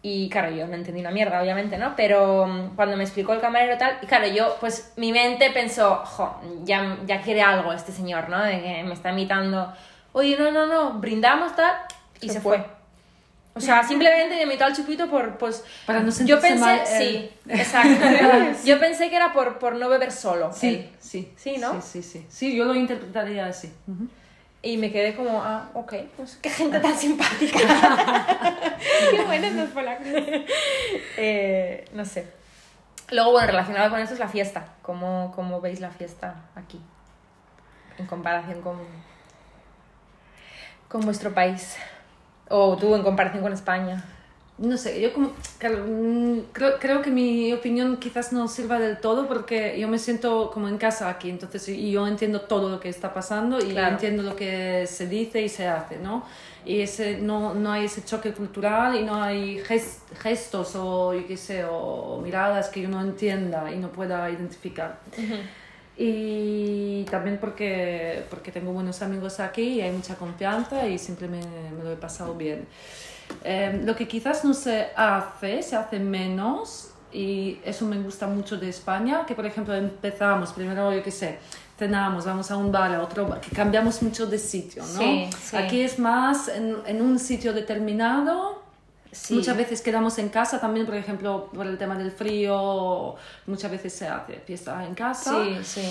Y claro, yo no entendí una mierda, obviamente, ¿no? Pero mm, cuando me explicó el camarero tal, y claro, yo, pues mi mente pensó, jo, ya, ya quiere algo este señor, ¿no? De que me está imitando, oye, no, no, no, brindamos tal, y Se se, fue. fue. O sea, simplemente me invitó al chupito por, pues... Para no yo sentirse pensé, mal, él. sí, exacto. *laughs* *laughs* yo pensé que era por, por no beber solo. Sí, él. sí. Sí, ¿no? Sí, sí, sí. Sí, yo lo interpretaría así. Ujú. Y me quedé como, ah, ok, pues qué gente tan *laughs* simpática. Qué buenas las polacas. Eh, no sé. Luego, bueno, relacionado con esto es la fiesta. ¿Cómo, cómo veis la fiesta aquí? En comparación con, con vuestro país. O tú en comparación con España. No sé, yo como, mm, creo, creo que mi opinión quizás no sirva del todo porque yo me siento como en casa aquí, entonces y yo entiendo todo lo que está pasando y Claro. entiendo lo que se dice y se hace, ¿no? Y ese, no, no hay ese choque cultural y no hay ges- gestos o, yo qué sé, o miradas que yo no entienda y no pueda identificar. Y también porque, porque tengo buenos amigos aquí y hay mucha confianza y siempre me, me lo he pasado bien. Eh, lo que quizás no se hace, se hace menos y eso me gusta mucho de España, que por ejemplo empezamos, primero yo qué sé, cenamos, vamos a un bar, a otro bar, que cambiamos mucho de sitio, ¿no? Sí, sí. Aquí es más en, en un sitio determinado Sí. Muchas veces quedamos en casa también, por ejemplo, por el tema del frío, muchas veces se hace fiesta en casa. Sí, sí.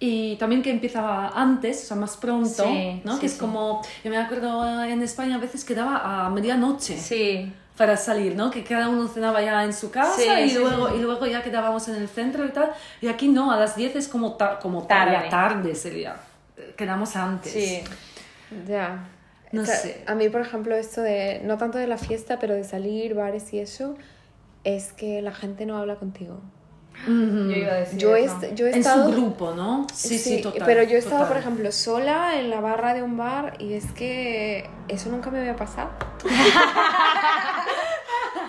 Y también que empieza antes, o sea, más pronto, Sí, ¿no? sí, que es como, yo me acuerdo en España a veces quedaba a medianoche Sí. para salir, ¿no? Que cada uno cenaba ya en su casa Sí, y, sí, luego, sí, y luego ya quedábamos en el centro y tal. Y aquí no, a las 10 es como, ta- como Tarde. tarde. tarde sería. Quedamos antes. Sí. Ya. No O sea, sé. A mí, por ejemplo, esto de, no tanto de la fiesta, pero de salir, bares y eso, es que la gente no habla contigo. Yo iba a decir Yo he, eso. yo he En estado... su grupo, ¿no? Sí, sí, total. Pero yo he estado, total. por ejemplo, sola en la barra de un bar y es que eso nunca me había pasado. *laughs* *laughs*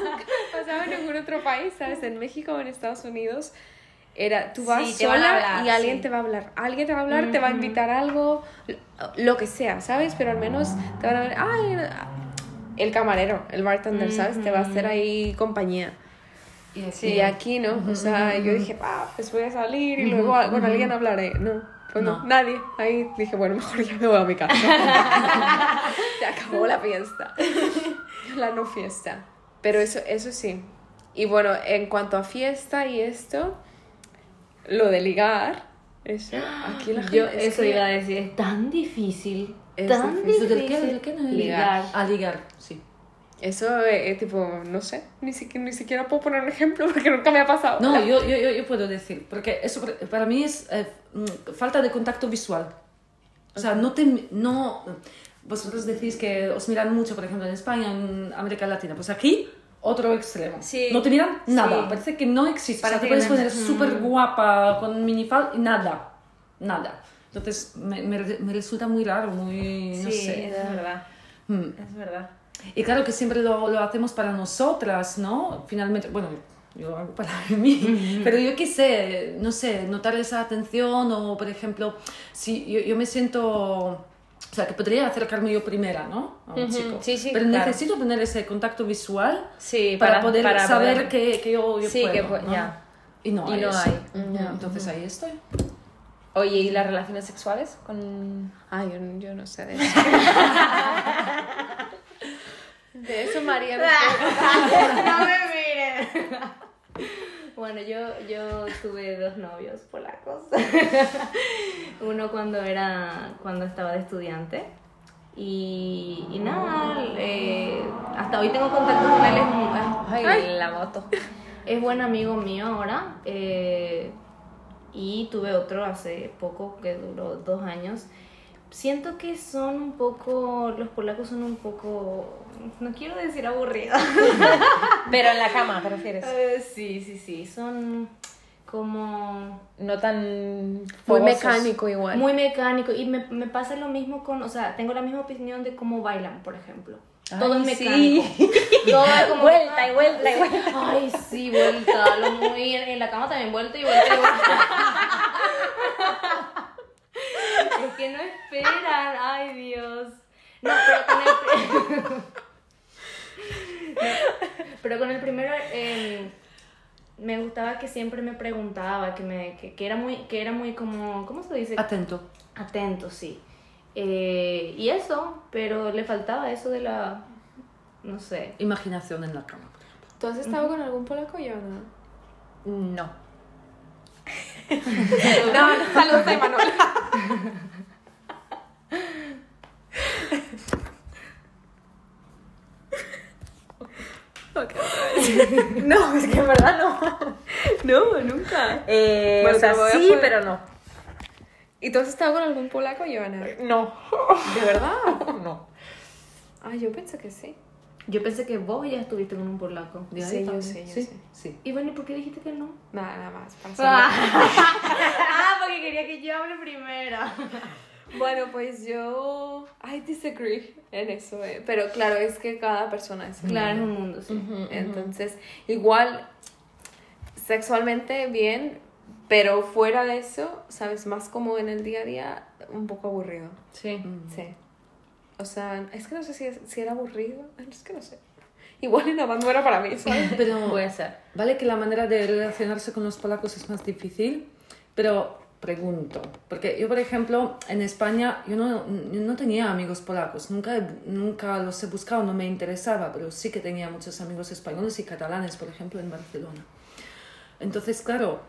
nunca me pasaba en ningún otro país, ¿sabes? En México o en Estados Unidos. Era, tú vas Sí, sola hablar, y alguien sí. te va a hablar. Alguien te va a hablar, te va a invitar a algo, lo- que sea, ¿sabes? Pero al menos te van a ver, ay, el camarero, el bartender, ¿sabes? Te va a hacer ahí compañía. Y. Y aquí no, o sea, yo dije, ah, pues voy a salir y luego con alguien hablaré. No, pues no. No. nadie. Ahí dije, bueno, mejor ya me voy a mi casa. *laughs* Se acabó la fiesta. La no fiesta. Pero eso, eso sí. Y bueno, en cuanto a fiesta y esto, lo de ligar, eso, *gasps* aquí la gente... Yo es eso que- iba a decir, es tan difícil. Es tan difícil. Difícil. ¿Del qué? No, Ligar. A ligar, sí. Eso, eh, tipo, no sé, ni siquiera, ni siquiera puedo poner un ejemplo *laughs* porque nunca me ha pasado. No, yo, yo, yo, yo puedo decir, porque eso para- para mí es eh, mm, falta de contacto visual. O sea, no te... No, vosotros decís que os miran mucho, por ejemplo, en España, en América Latina. Pues aquí, otro extremo. Sí. No te miran nada. Sí. Parece que no existe. Parece o sea, te puedes poner súper guapa con minifal y nada. Nada. Entonces, me, me, me resulta muy raro, muy... No sí, sé. es verdad. Mm. Es verdad. Y claro que siempre lo, lo hacemos para nosotras, ¿no? Finalmente, bueno, yo lo hago para *laughs* mí, pero yo qué sé, no sé, notar esa atención o, por ejemplo, si yo, yo me siento O sea, que podría acercarme yo primera, ¿no? A un Ujú, chico. sí, sí, Pero claro. necesito tener ese contacto visual Sí, para, para- poder para saber poder- Que, que yo, yo Sí, puedo, que pu- ¿no? ya. Y no Y hay. no eso. hay. Ujú, Entonces ahí estoy. Oye, ¿y las relaciones sexuales con...? Ay, yo, yo no sé de eso. *laughs* de eso María puede- *laughs* *laughs* no me miren. Bueno, yo, yo tuve dos novios polacos. *laughs* Uno cuando era cuando estaba de estudiante. Y, y nada, eh, hasta hoy tengo contacto con él. Es, es- Ay, la moto. es buen amigo mío ahora. eh, y tuve otro hace poco que duró dos años. Siento que son un poco, los polacos son un poco, no quiero decir aburridos. *laughs* Pero en la cama, ¿te refieres? Eh, sí, sí, sí, son como No tan Muy mecánico igual. muy mecánico y me, me pasa lo mismo con, o sea, tengo la misma opinión de cómo bailan, por ejemplo. Todo Ay, es sí. mecánico. *laughs* Todo es como Vuelta y vuelta y *laughs* vuelta. Ay, sí, vuelta. Lo muy en, en la cama también vuelta y vuelta y vuelta. es que no esperan. Ay, Dios. No, pero con el, No, *laughs* pero con el primero eh, me gustaba que siempre me preguntaba, que, me, que, que era muy, que era muy como, ¿cómo se dice? Atento. Atento, sí. Eh, y eso, pero le faltaba eso de la, no sé. Imaginación en la cama. por ejemplo. ¿Tú has estado con algún polaco, Joana? No. *laughs* No, no, saludos *laughs* No, es que en verdad no. No, nunca. Eh, Bueno, o sea, sí, pero no. ¿Y tú has estado con algún polaco, Joana? No. ¿De verdad? No. Ah, yo pensé que sí. Yo pensé que vos ya estuviste con un polaco. De Sí, yo también. sé, yo sí, sé. sí. Y bueno, ¿y por qué dijiste que no? Nada, nada más. Para *laughs* ah, porque quería que yo hable primero. *laughs* Bueno, pues yo. I disagree en eso, eh. Pero claro, es que cada persona es Claro, es un mundo, sí. Entonces, igual, sexualmente bien, pero fuera de eso, ¿sabes? Más como en el día a día, un poco aburrido. Sí. Sí. O sea, es que no sé si, es- si era aburrido. *laughs* Es que no sé. Igual en Abando era para mí, ¿sabes? Pero *laughs* Puede ser. vale que la manera de relacionarse con los polacos es más difícil, pero pregunto, porque yo por ejemplo en España yo no, yo no tenía amigos polacos, nunca, nunca los he buscado, no me interesaba, pero sí que tenía muchos amigos españoles y catalanes, por ejemplo, en Barcelona. Entonces, claro,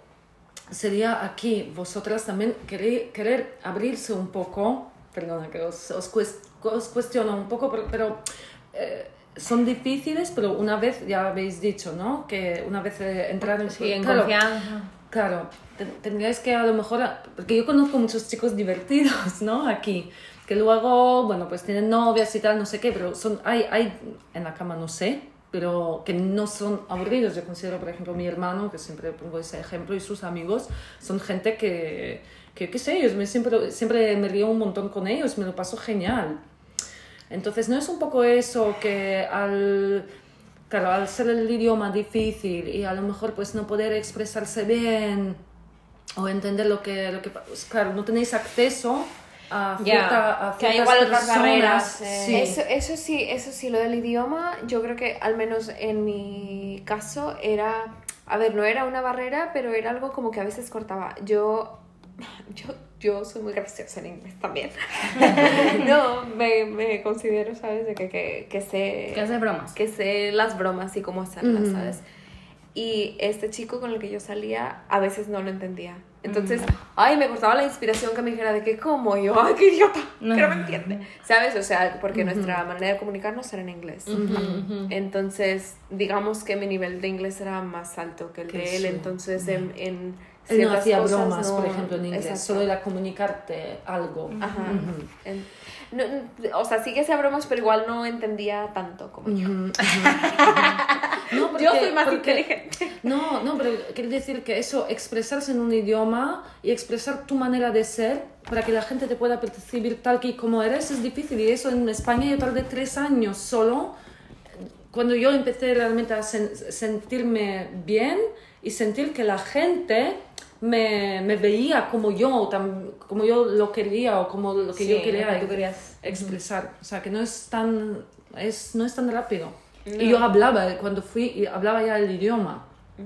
sería aquí vosotras también querer, querer abrirse un poco, perdona que os, os, cues- os cuestiono un poco, pero, pero, eh, son difíciles, pero una vez, ya habéis dicho, ¿no? Que una vez eh, entrar en, Sí, en claro, confianza. Claro, te- tendríais que a lo mejor, porque yo conozco muchos chicos divertidos, ¿no? Aquí, que luego, bueno, pues tienen novias y tal, no sé qué, pero son, hay, hay en la cama, no sé, pero que no son aburridos. Yo considero, por ejemplo, mi hermano, que siempre pongo ese ejemplo, y sus amigos, son gente que, que qué sé, yo me siempre, siempre me río un montón con ellos, me lo paso genial. Entonces, ¿no es un poco eso que al, claro, al ser el idioma difícil y a lo mejor pues no poder expresarse bien o entender lo que, lo que pues, claro, no tenéis acceso a, Ya, cierta, a que hay igual otras barreras, eh. Sí. Eso, eso sí, eso sí, lo del idioma, yo creo que al menos en mi caso era, a ver, no era una barrera, pero era algo como que a veces cortaba. Yo, *laughs* yo, yo soy muy graciosa en inglés también. *laughs* no, me, me considero, ¿sabes? De que, que, que sé... Que haces bromas. que sé las bromas y cómo hacerlas. ¿sabes? Y este chico con el que yo salía a veces no lo entendía. Entonces, ay, me cortaba la inspiración que me dijera de que, ¿cómo? Y yo, ay, qué idiota, que no me entiende. ¿Sabes? O sea, porque nuestra manera de comunicarnos era en inglés. Entonces, digamos que mi nivel de inglés era más alto que el de él. Entonces, en, en Él no hacía cosas bromas, no- por ejemplo, en inglés, Exacto. solo era comunicarte algo. Ajá. En- no, no, o sea, sí que hacía bromas, pero igual no entendía tanto como yo. *laughs* No, porque- yo soy más porque- inteligente. No, no, pero quiere decir que eso, expresarse en un idioma y expresar tu manera de ser para que la gente te pueda percibir tal que como eres es difícil. Y eso en España yo tardé tres años solo. Cuando yo empecé realmente a sen- sentirme bien y sentir que la gente me, me veía como yo, tam- como yo lo quería o como lo que Sí, yo quería que querías. expresar. O sea, que no es tan, es, no es tan rápido. Y yo hablaba, cuando fui, hablaba ya el idioma.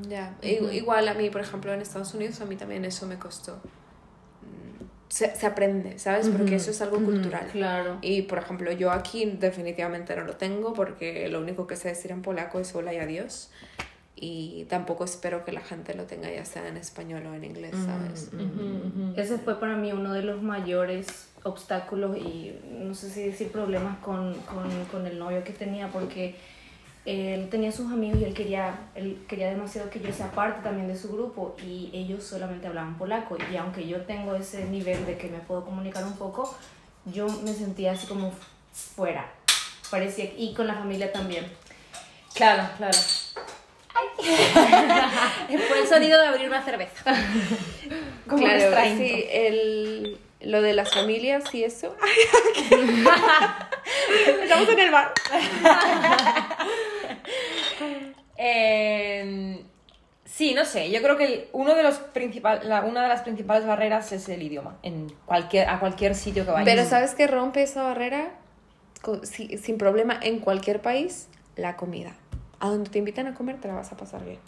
Ya, I- igual a mí, por ejemplo, en Estados Unidos, a mí también eso me costó. Mm, Se, se aprende, ¿sabes? Porque eso es algo cultural. Claro. Y, por ejemplo, yo aquí definitivamente no lo tengo porque lo único que sé decir en polaco es hola y adiós. Y tampoco espero que la gente lo tenga ya sea en español o en inglés, ¿sabes? Ese fue para mí uno de los mayores obstáculos y no sé si decir problemas con, con, con el novio que tenía porque él tenía sus amigos y él quería, él quería demasiado que yo sea parte también de su grupo y ellos solamente hablaban polaco y aunque yo tengo ese nivel de que me puedo comunicar un poco, yo me sentía así como fuera. Parecía, y con la familia también. Claro, claro. *laughs* Fue el sonido de abrir una cerveza. *laughs* Como claro, sí, el, lo de las familias y eso. *laughs* Estamos en el bar. Eh, sí, no sé. Yo creo que uno de los principal, la- una de las principales barreras es el idioma. En cualquier, a cualquier sitio que vayas. Pero ¿sabes qué rompe esa barrera? Si- sin problema en cualquier país, la comida. A donde te invitan a comer te la vas a pasar bien.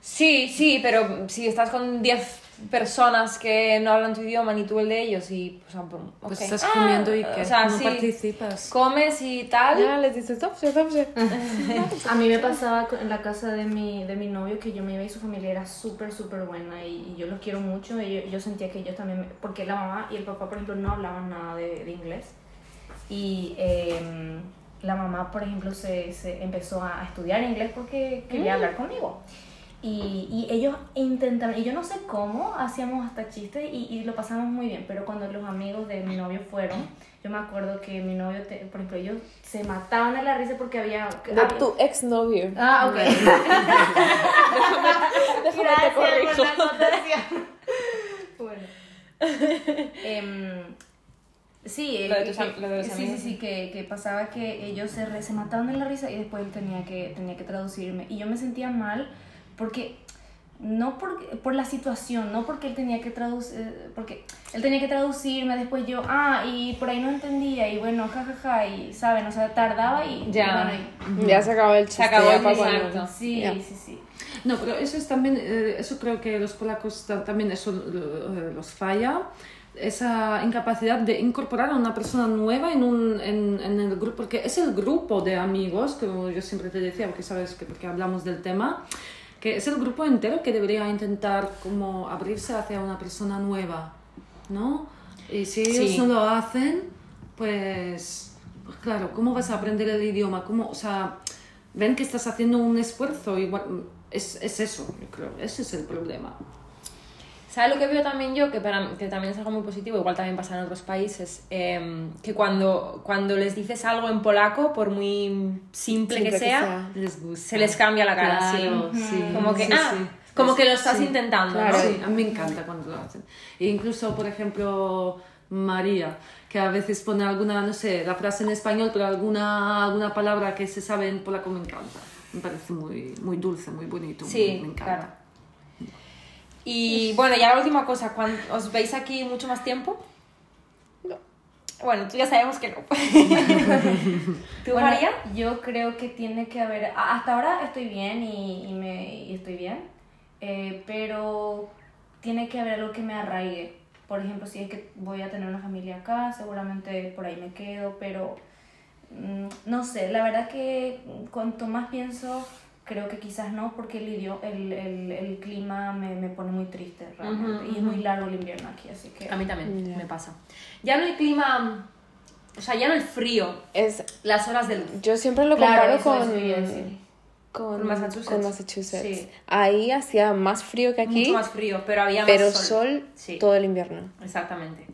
Sí, sí, pero si estás con 10 personas que no hablan tu idioma ni tú el de ellos y pues, ah, Pues estás Ah, comiendo y que o sea, no sí, participas. comes y tal. Ya les dices, dobrze, dobrze. *laughs* A mí me pasaba en la casa de mi, de mi novio que yo me iba y su familia era súper, súper buena y, y yo los quiero mucho. Y yo, yo sentía que ellos también, me- porque la mamá y el papá, por ejemplo, no hablaban nada de, de inglés. Y em, la mamá, por ejemplo, se, se empezó a estudiar inglés porque quería hablar conmigo. Y, y ellos intentaron, y yo no sé cómo, hacíamos hasta chistes y, y lo pasamos muy bien, pero cuando los amigos de mi novio fueron, yo me acuerdo que mi novio, te- por ejemplo, ellos se mataban de la risa porque había... De había- tu exnovio. Ah, ok. *laughs* *laughs* Déjame te Gracias corrijo. acotación. *laughs* bueno. Em, sí, Lo de eh, tus que- lo de los sí, sí, amigos. sí, que, que pasaba que ellos se, re- se mataban de la risa y después él tenía que, tenía que traducirme. Y yo me sentía mal porque, no por, por la situación, no porque él tenía que traducir, porque él tenía que traducirme, después yo, ah, y por ahí no entendía, y bueno, jajaja, y saben, o sea, tardaba y Ya. bueno, y- Ya se acabó el chiste. acabó ya el exacto. sí, Ya. sí, sí. No, pero eso es también, eh, eso creo que los polacos ta- también eso eh, los falla, esa incapacidad de incorporar a una persona nueva en, un, en, en el grupo, porque es el grupo de amigos, como yo siempre te decía, porque sabes que porque hablamos del tema, que es el grupo entero que debería intentar como abrirse hacia una persona nueva, ¿no? Y si ellos Sí. no lo hacen, pues, pues claro, ¿cómo vas a aprender el idioma? ¿Cómo, o sea, ven que estás haciendo un esfuerzo, igual, es, es eso, yo creo, ese es el problema. ¿Sabes lo que veo también yo? Que, para, que también es algo muy positivo, igual también pasa en otros países, em, que cuando, cuando les dices algo en polaco, por muy simple, Simple que, que sea, sea. Les gusta. se les cambia la cara. Claro, sí. sí. Como que, Sí, ah, sí. como que lo estás sí. intentando, Claro. ¿no? Sí, a mí me encanta cuando lo hacen. E incluso, por ejemplo, María, que a veces pone alguna, no sé, la frase en español, pero alguna, alguna palabra que se sabe en polaco me encanta. Me parece muy, muy dulce, muy bonito. Sí, me encanta. claro. Y bueno, ya la última cosa, ¿cuán- ¿os veis aquí mucho más tiempo? No. Bueno, tú ya sabemos que no. *laughs* ¿Tú, Bueno, María? Yo creo que tiene que haber. Hasta ahora estoy bien y, y me, y estoy bien, eh, pero tiene que haber algo que me arraigue. Por ejemplo, si es que voy a tener una familia acá, seguramente por ahí me quedo, pero mm, no sé, la verdad que cuanto más pienso, creo que quizás no, porque el, idio- el, el, el clima me, me pone muy triste realmente. Y es muy largo el invierno aquí, así que. A mí también Ya. me pasa. Ya no el clima, o sea, ya no el frío, Es, las horas de luz. yo siempre lo Claro, comparo con, es, con, Massachusetts. con Massachusetts. Sí. Ahí hacía más frío que aquí, Mucho más frío, pero había pero más sol, sol. Sí. todo el invierno. Exactamente.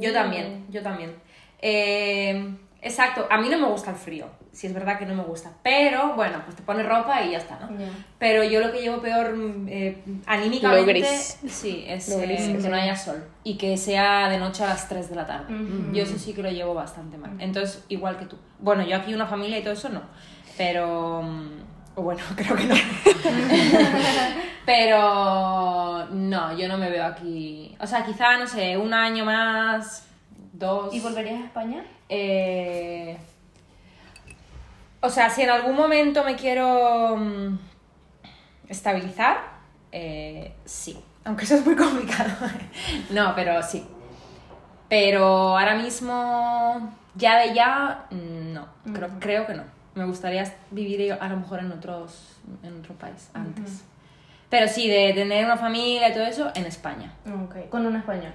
Yo también, yo también. Eh, exacto, a mí no me gusta el frío, si es verdad que no me gusta, pero bueno, pues te pones ropa y ya está, ¿no? Pero yo lo que llevo peor mm, eh, anímicamente, Lo gris. sí, es Lo eh, gris, que sí. no haya sol y que sea de noche a las 3 de la tarde. Yo eso sí que lo llevo bastante mal. Entonces, igual que tú. Bueno, yo aquí una familia y todo eso no, pero mm, O bueno, *laughs* creo que no. *laughs* Pero no, yo no me veo aquí. O sea, quizá, no sé, un año más, dos. ¿Y volverías a España? Eh, o sea, si en algún momento me quiero mm, estabilizar, eh, sí. Aunque eso es muy *laughs* complicado. no, pero sí. Pero ahora mismo, ya de ya, no. Creo, creo que no. Me gustaría vivir a lo mejor en, otros, en otro país antes. Pero sí, de tener una familia y todo eso, en España. Ok, con un español.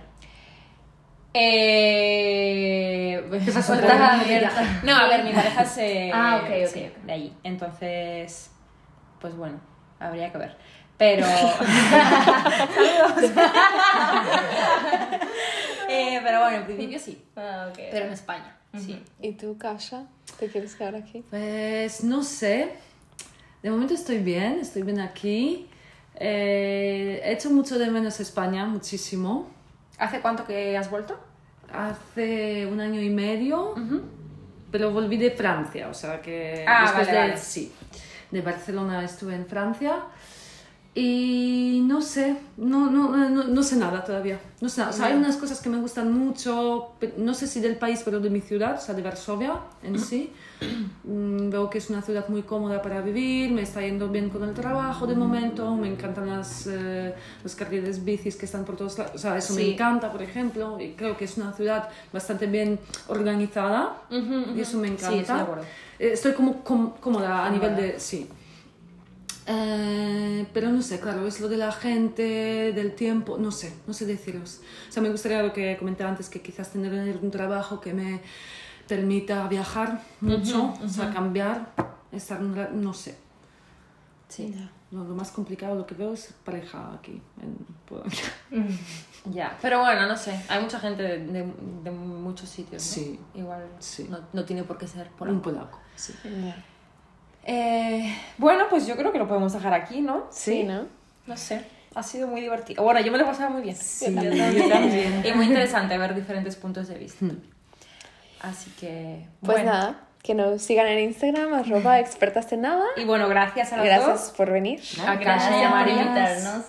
Eh... *laughs* Preguntas abiertas. *laughs* No, a ver, mi pareja *laughs* es eh, Ah, ok, ok, sí, de allí. Entonces, pues bueno, habría que ver. Pero. Eh, pero bueno, en principio sí. Ah. Pero en España, sí. ¿Y tú, Kasha? ¿Te quieres quedar aquí? Pues no sé. De momento estoy bien, estoy bien aquí. Eh, he hecho mucho de menos España, muchísimo. ¿Hace cuánto que has vuelto? Hace un año y medio, pero volví de Francia, o sea que Ah, después vale, de, vale. sí, de Barcelona estuve en Francia y no sé, no, no, no, no sé nada todavía. No sé nada. O sea, hay unas cosas que me gustan mucho, no sé si del país, pero de mi ciudad, o sea, de Varsovia en sí. *clears throat* Mm, Veo que es una ciudad muy cómoda para vivir, me está yendo bien con el trabajo de momento, me encantan las, eh, los carriles bicis que están por todos lados, o sea, eso me encanta, por ejemplo, y creo que es una ciudad bastante bien organizada y eso me encanta. Sí, estoy de acuerdo. Eh, Estoy como com- cómoda a nivel de... Sí. Eh, pero no sé, claro, es lo de la gente, del tiempo, no sé, no sé deciros. O sea, me gustaría lo que comenté antes, que quizás tener un trabajo que me permita viajar mucho, o sea, cambiar, estar, no sé. Sí. No, lo más complicado lo que veo es pareja aquí en Polonia. *laughs* Ya, pero bueno, no sé. Hay mucha gente de, de- de muchos sitios. ¿no? Sí. Igual Sí. No, no tiene por qué ser por Un polaco, sí. Eh, bueno, pues yo creo que lo podemos dejar aquí, ¿no? Sí, ¿no? No sé. Ha sido muy divertido. Bueno, yo me lo he pasado muy bien. Sí, yo también. Y muy interesante ver diferentes puntos de vista. Así que. Pues bueno. nada, que nos sigan en Instagram, arroba expertas en nada. Y bueno, gracias a las Gracias dos. por venir. A Kasha y a Gracias por María. invitarnos.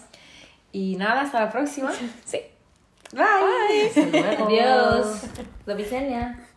Y nada, hasta la próxima. Sí. Bye. Luego. Adiós. Widzenia. *laughs*